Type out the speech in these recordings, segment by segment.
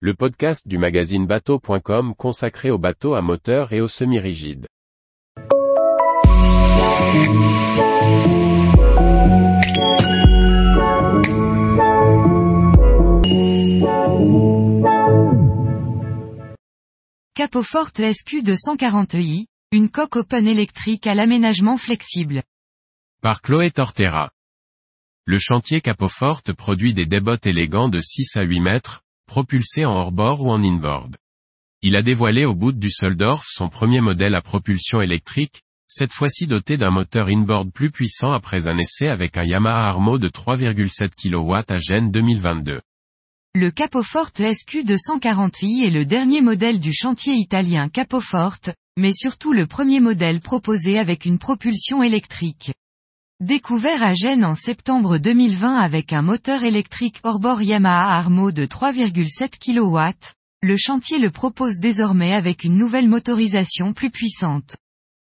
le podcast du magazine bateau.com consacré aux bateaux à moteur et aux semi-rigides. Capoforte SQ 240i, une coque open électrique à l'aménagement flexible. Par Chloé Tortera. Le chantier Capoforte produit des débottes élégants de 6 à 8 mètres, propulsés en hors-bord ou en inboard. Il a dévoilé au bout du Soldorf son premier modèle à propulsion électrique, cette fois-ci doté d'un moteur inboard plus puissant après un essai avec un Yamaha Armo de 3,7 kW à Gênes 2022. Le Capoforte SQ 240i est le dernier modèle du chantier italien Capoforte, mais surtout le premier modèle proposé avec une propulsion électrique. Découvert à Gênes en septembre 2020 avec un moteur électrique hors-bord Yamaha Armo de 3,7 kW, le chantier le propose désormais avec une nouvelle motorisation plus puissante.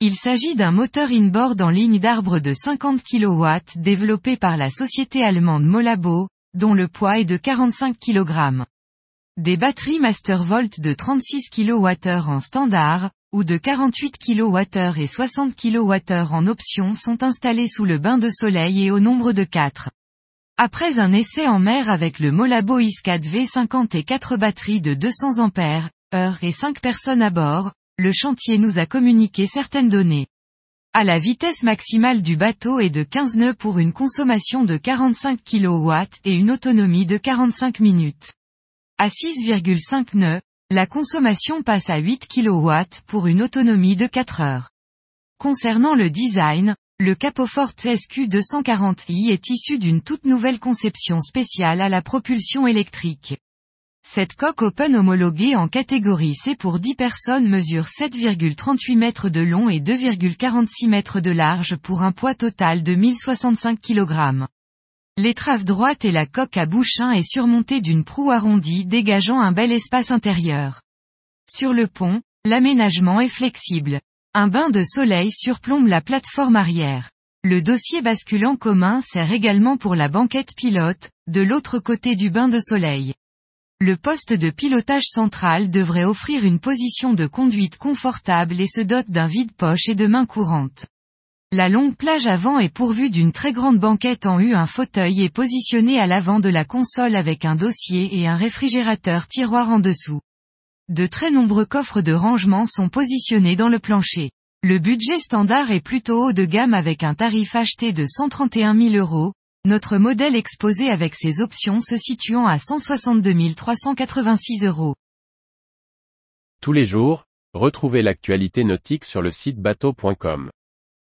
Il s'agit d'un moteur inboard en ligne d'arbre de 50 kW développé par la société allemande Molabo, dont le poids est de 45 kg. Des batteries Mastervolt de 36 kWh en standard, ou de 48 kWh et 60 kWh en option sont installés sous le bain de soleil et au nombre de 4. Après un essai en mer avec le Molabo IS4 V50 et 4 batteries de 200 ampères, heure et 5 personnes à bord, le chantier nous a communiqué certaines données. À la vitesse maximale du bateau est de 15 nœuds pour une consommation de 45 kW et une autonomie de 45 minutes. À 6,5 nœuds, la consommation passe à 8 kW pour une autonomie de 4 heures. Concernant le design, le Capoforte SQ240i est issu d'une toute nouvelle conception spéciale à la propulsion électrique. Cette coque open homologuée en catégorie C pour 10 personnes mesure 7,38 mètres de long et 2,46 mètres de large pour un poids total de 1065 kg. L'étrave droite et la coque à bouchin est surmontée d'une proue arrondie dégageant un bel espace intérieur. Sur le pont, l'aménagement est flexible. Un bain de soleil surplombe la plateforme arrière. Le dossier basculant commun sert également pour la banquette pilote, de l'autre côté du bain de soleil. Le poste de pilotage central devrait offrir une position de conduite confortable et se dote d'un vide-poche et de main courantes. La longue plage avant est pourvue d'une très grande banquette en U. Un fauteuil est positionné à l'avant de la console avec un dossier et un réfrigérateur tiroir en dessous. De très nombreux coffres de rangement sont positionnés dans le plancher. Le budget standard est plutôt haut de gamme avec un tarif acheté de 131 000 euros, notre modèle exposé avec ses options se situant à 162 386 euros. Tous les jours, retrouvez l'actualité nautique sur le site bateau.com.